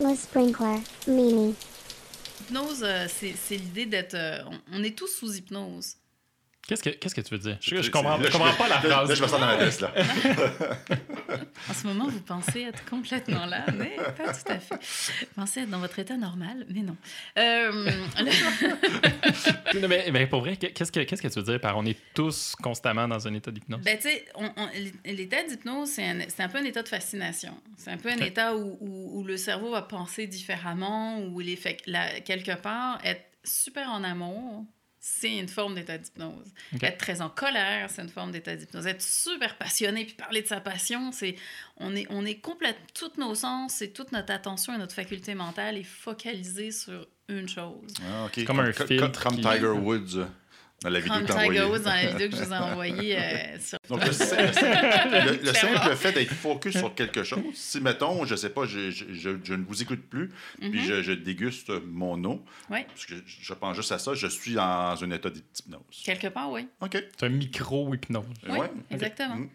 Le sprinkler, Mimi. Hypnose, euh, c'est l'idée d'être. euh, on, est tous sous hypnose. Qu'est-ce que, tu veux dire? Je, je comprends, je comprends pas la phrase. Là, je me sens dans ma veste, là. En ce moment, vous pensez être complètement là, mais pas tout à fait. Vous pensez être dans votre état normal, mais non. Euh, le- Non, mais, mais pour vrai, qu'est-ce que, qu'est-ce que tu veux dire par on est tous constamment dans un état d'hypnose? Ben, tu sais, l'état d'hypnose, c'est un, peu un état de fascination. C'est un peu un état où, où- où le cerveau va penser différemment, où il est fait quelque part, être super en amour, c'est une forme d'état d'hypnose. Être très en colère, c'est une forme d'état d'hypnose. Être super passionné puis parler de sa passion, c'est on est on est complète tous nos sens et toute notre attention et notre faculté mentale est focalisée sur une chose. Ah. Comme un filtre Comme qui- Tiger Woods euh, dans la vidéo que dans la vidéo je vous ai envoyée euh, sur Donc, le, le- simple fait d'être focus sur quelque chose, si, mettons, je sais pas, je, je, je- je ne vous écoute plus, puis Mhm. je, je déguste mon eau, Ouais. parce que je, pense juste à ça, je suis dans un état d'hypnose. Quelque part, oui. OK. C'est un micro-hypnose. Oui, Ouais. exactement. Mhm.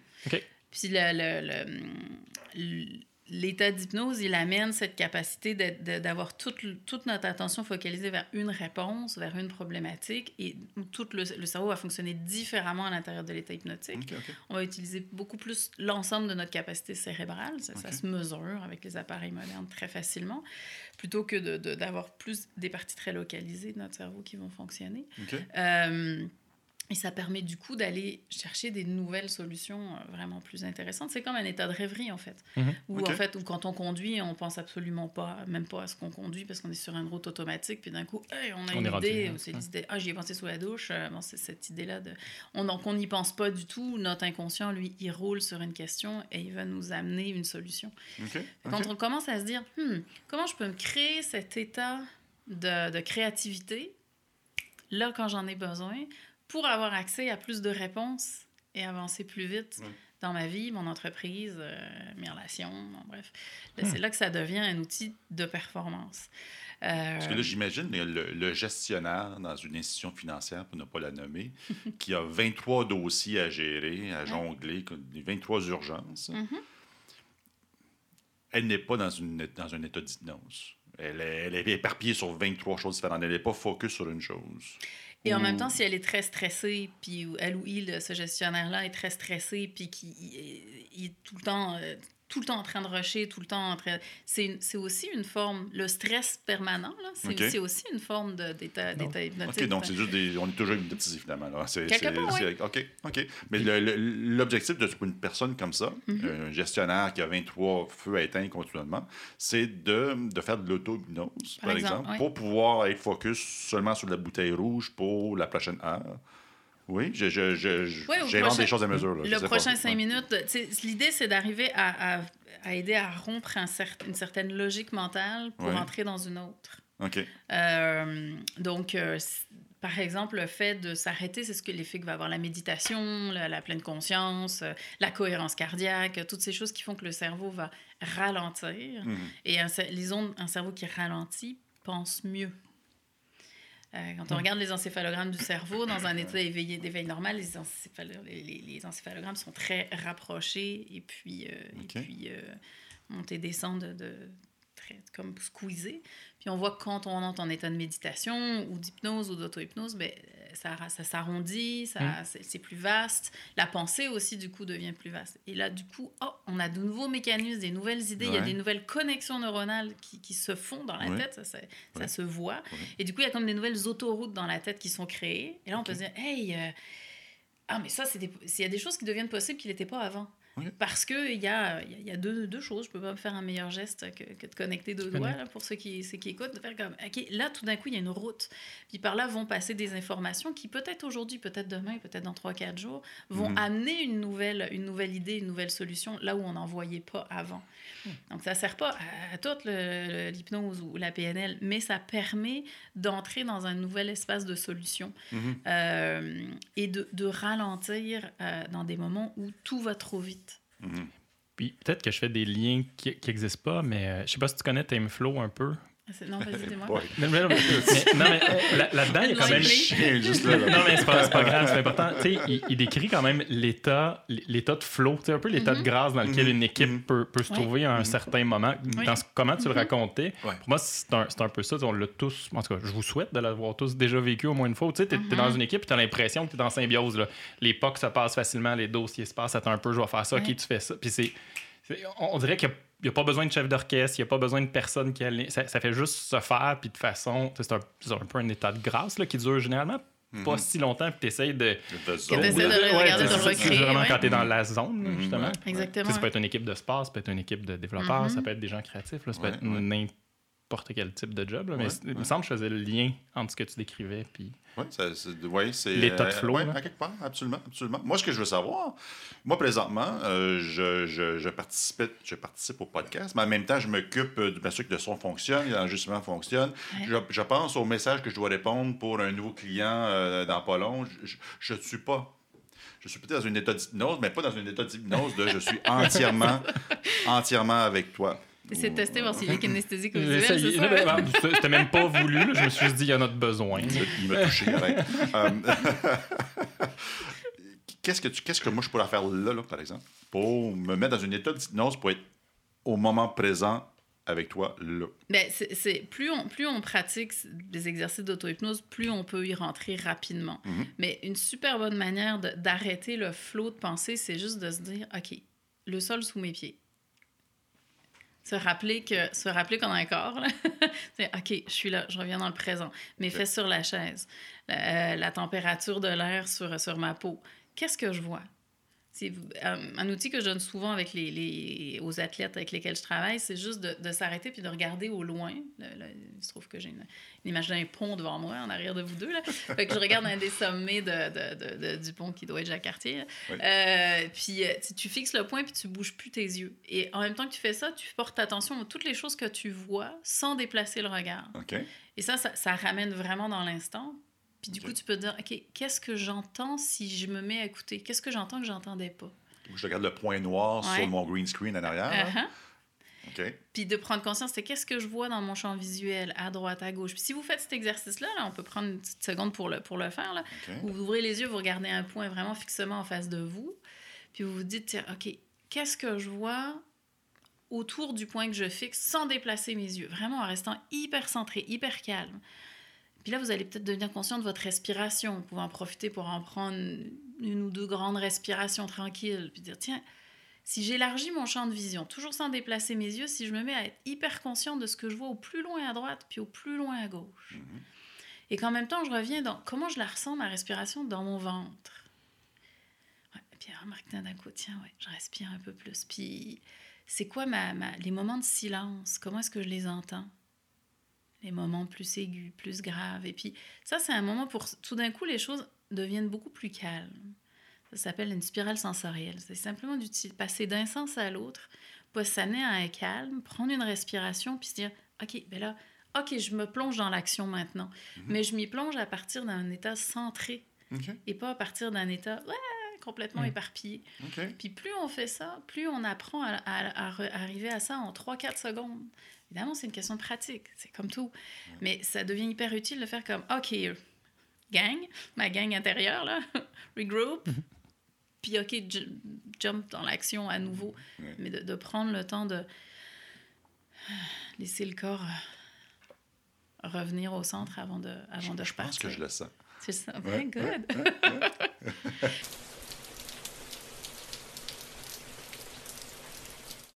Puis le, le- le- le- l'état d'hypnose, il amène cette capacité de- de- d'avoir toute, toute notre attention focalisée vers une réponse, vers une problématique, et tout le, le cerveau va fonctionner différemment à l'intérieur de l'état hypnotique. On va utiliser beaucoup plus l'ensemble de notre capacité cérébrale. Ça, se mesure avec les appareils modernes très facilement, plutôt que de- de- d'avoir plus des parties très localisées de notre cerveau qui vont fonctionner. Euh, et ça permet du coup d'aller chercher des nouvelles solutions euh, vraiment plus intéressantes. C'est comme un état de rêverie en fait. Mhm. Où en fait, où quand on conduit, on pense absolument pas, même pas à ce qu'on conduit parce qu'on est sur une route automatique. Puis d'un coup, hey, on a On une idée. ou c'est l'idée, ah, j'y ai pensé sous la douche. Euh, bon, c'est cette idée-là de. On, donc on n'y pense pas du tout. Notre inconscient, lui, il roule sur une question et il va nous amener une solution. Quand on commence à se dire, Hmm, comment je peux me créer cet état de, de créativité, là, quand j'en ai besoin, pour avoir accès à plus de réponses et avancer plus vite Ouais. dans ma vie, mon entreprise, euh, mes relations, bon, bref. Là, C'est là que ça devient un outil de performance. Euh, Parce que là, j'imagine le, gestionnaire dans une institution financière, pour ne pas la nommer, qui a 23 dossiers à gérer, à jongler, comme des 23 urgences. Mhm. Elle n'est pas dans, une, dans un état d'hypnose. Elle est, elle est éparpillée sur 23 choses différentes. Elle n'est pas focus sur une chose. Et en même temps, si elle est très stressée, puis elle ou il, ce gestionnaire-là, est très stressé, puis qu'il il- il est tout le temps, euh, tout le temps en train de rusher, tout le temps en train... C'est aussi une forme... Le stress permanent, là, c'est aussi une forme de- d'état d'état hypnotique. OK, donc c'est juste des. On est toujours hypnotisé, finalement. Là. Part, c'est- OK, OK. Mais l'objectif de pour une personne comme ça, Mhm. un gestionnaire qui a 23 feux éteints continuellement, c'est de, de faire de l'auto-hypnose, Par par, exemple, exemple, oui. pour pouvoir être focus seulement sur la bouteille rouge pour la prochaine heure. Oui, je, je, je, je- Ouais, prochain- des choses à mesure. là, Le prochain pas. cinq Ouais. minutes, l'idée, c'est d'arriver à, à- à aider à rompre un cer- une certaine logique mentale pour Ouais. entrer dans une autre. OK. Euh, donc, euh, par exemple, le fait de s'arrêter, c'est ce que l'effet que va avoir la méditation, la, la pleine conscience, euh, la cohérence cardiaque, toutes ces choses qui font que le cerveau va ralentir. Mhm. Et un, les ondes, un cerveau qui ralentit pense mieux. Euh, quand on regarde les encéphalogrammes du cerveau, dans un état éveillé, d'éveil normal, les, encéphalo- les, les- les encéphalogrammes sont très rapprochés et puis, euh, Ok. et puis euh, montent et de, de- très, comme squeezés. Puis on voit que quand on entre en état de méditation ou d'hypnose ou d'auto-hypnose, ben, ça, ça s'arrondit, ça, Mm. c'est plus vaste. La pensée aussi, du coup, devient plus vaste. Et là, du coup, oh, on a de nouveaux mécanismes, des nouvelles idées, il y a des nouvelles connexions neuronales qui, qui se font dans la Ouais. tête, ça, ça, ça Ouais. se voit. Et du coup, il y a comme des nouvelles autoroutes dans la tête qui sont créées. Et là, on peut se dire, hey, euh, ah, mais ça, c'est des- il y a des choses qui deviennent possibles qui n'étaient pas avant. Oui. Parce qu'il y a, y a- il y a deux, deux choses. Je peux pas me faire un meilleur geste que, que de connecter deux doigts, là, pour ceux qui, ceux qui écoutent, de faire comme, OK, là, tout d'un coup, il y a une route. Puis par là vont passer des informations qui, peut-être aujourd'hui, peut-être demain, peut-être dans 3-4 jours, vont Mhm. amener une nouvelle, une nouvelle idée, une nouvelle solution, là où on n'en voyait pas avant. Donc, ça sert pas à, à toute l'hypnose ou la PNL, mais ça permet d'entrer dans un nouvel espace de solution Mhm. euh, et de, de ralentir euh, dans des moments où tout va trop vite. Mhm. Puis peut-être que je fais des liens qui n'existent pas, mais euh, je sais pas si tu connais Timeflow un peu. Non, vas-y, dis-moi. Mais- mais- non, mais euh, là- là-dedans, il y a quand même. Chien, juste là. là. Non, mais c'est pas, pas grave, c'est important. Tu sais, il, il décrit quand même l'état, l'état de flow, tu sais, un peu l'état de grâce dans lequel Mhm. une équipe Mhm. peut, peut se Oui. trouver à un certain moment. Oui. Dans ce- comment tu le racontais, Ouais. pour moi, c'est un, c'est un peu ça. On l'a tous, en tout cas, je vous souhaite de l'avoir tous déjà vécu au moins une fois. Tu sais, t'es, t'es dans une équipe et t'as l'impression que t'es dans symbiose. Là. Les POC se passent facilement, les dossiers se passent, attends un peu, je vais faire ça, ok, tu fais ça. Puis c'est, on dirait qu'il n'y a, pas besoin de chef d'orchestre, il n'y a pas besoin de personne qui aligne. Ça, ça fait juste se faire, puis de façon, c'est un, c'est un peu un état de grâce là, qui dure généralement pas si longtemps, puis tu essayes de. De zone. de Ouais, recréer, ouais. quand tu es dans la zone, Mhm, justement. ouais. Exactement. ça peut être une équipe de sport, ça peut être une équipe de développeurs, ça Mhm. peut être des gens créatifs, là, ça Ouais, peut être ouais. N'importe quel type de job. là, mais Ouais, il me semble que je faisais le lien entre ce que tu décrivais puis Oui, ouais, c'est, L'état de flow, à quelque part, absolument, absolument. Moi, ce que je veux savoir, moi, présentement, euh, je, je, je, participe, je participe au podcast, mais en même temps, je m'occupe euh, de m'assurer que le son fonctionne, l'enregistrement fonctionne. Ouais. Je, je pense au message que je dois répondre pour un nouveau client euh, dans pas long. Je ne suis pas. Je suis peut-être dans un état d'hypnose, mais pas dans un état d'hypnose de je suis entièrement, entièrement avec toi. C'est de tester voir s'il est kinesthésique ou visuel, c'est ça? ben, C'était même pas voulu. là, Je me suis dit, il y en a de besoin. Il m'a touché. Euh, qu'est-ce, que tu, qu'est-ce que moi je pourrais faire là, là, par exemple, pour me mettre dans un état d'hypnose pour être au moment présent avec toi là? Ben, c'est, plus, on, plus on pratique des exercices d'auto-hypnose, plus on peut y rentrer rapidement. Mhm. Mais une super bonne manière d'arrêter le flot de pensée, c'est juste de se dire, OK, le sol sous mes pieds. Se rappeler, que, se rappeler qu'on a un corps. C'est, OK, je suis là, je reviens dans le présent. Mes fesses sur la chaise. La, euh, la température de l'air sur, sur ma peau. Qu'est-ce que je vois? C'est euh, un outil que je donne souvent avec les, les- aux athlètes avec lesquels je travaille, c'est juste de, de s'arrêter puis de regarder au loin. Là, là, il se trouve que j'ai une, une image d'un pont devant moi, en arrière de vous deux. Là. Fait que je regarde un des sommets de, de- du pont qui doit être Jacques-Cartier. là. Oui. Euh, puis euh, tu, fixes le point puis tu bouges plus tes yeux. Et en même temps que tu fais ça, tu portes attention à toutes les choses que tu vois sans déplacer le regard. Et ça, ça, ça ramène vraiment dans l'instant. Puis du coup, tu peux te dire, OK, qu'est-ce que j'entends si je me mets à écouter? Qu'est-ce que j'entends que j'entendais pas? Je regarde le point noir Ouais. sur mon green screen en arrière. OK? Puis de prendre conscience, c'est qu'est-ce que je vois dans mon champ visuel, à droite, à gauche? Puis si vous faites cet exercice-là, là, on peut prendre une petite seconde pour le, pour le faire. Là. Vous ouvrez les yeux, vous regardez un point vraiment fixement en face de vous. Puis vous vous dites, tiens, OK, qu'est-ce que je vois autour du point que je fixe sans déplacer mes yeux, vraiment en restant hyper centré, hyper calme. Puis là, vous allez peut-être devenir conscient de votre respiration. Vous pouvez en profiter pour en prendre une ou deux grandes respirations tranquilles. Puis dire, tiens, si j'élargis mon champ de vision, toujours sans déplacer mes yeux, si je me mets à être hyper conscient de ce que je vois au plus loin à droite, puis au plus loin à gauche. Mhm. Et qu'en même temps, je reviens dans comment je la ressens, ma respiration, dans mon ventre. Ouais, puis remarque d'un coup, tiens, ouais, je respire un peu plus. Puis c'est quoi ma, ma- les moments de silence? Comment est-ce que je les entends? Les moments plus aigus, plus graves. Et puis ça, c'est un moment pour... Tout d'un coup, les choses deviennent beaucoup plus calmes. Ça s'appelle une spirale sensorielle. C'est simplement d'uti- passer d'un sens à l'autre, pas s'amener à un calme, prendre une respiration, puis se dire, OK, ben là, OK, je me plonge dans l'action maintenant. Mais je m'y plonge à partir d'un état centré et pas à partir d'un état ouais, complètement Mm. éparpillé. OK. Puis plus on fait ça, plus on apprend à, à- à re- arriver à ça en 3-4 secondes. Évidemment, c'est une question de pratique, c'est comme tout. Mais ça devient hyper utile de faire comme, OK, gang, ma gang intérieure, là, regroup, puis OK, ju- jump dans l'action à nouveau. Mais de, de prendre le temps de laisser le corps revenir au centre avant de, avant de Je pense que je le sens. C'est ça. Ouais, Okay, good. ouais.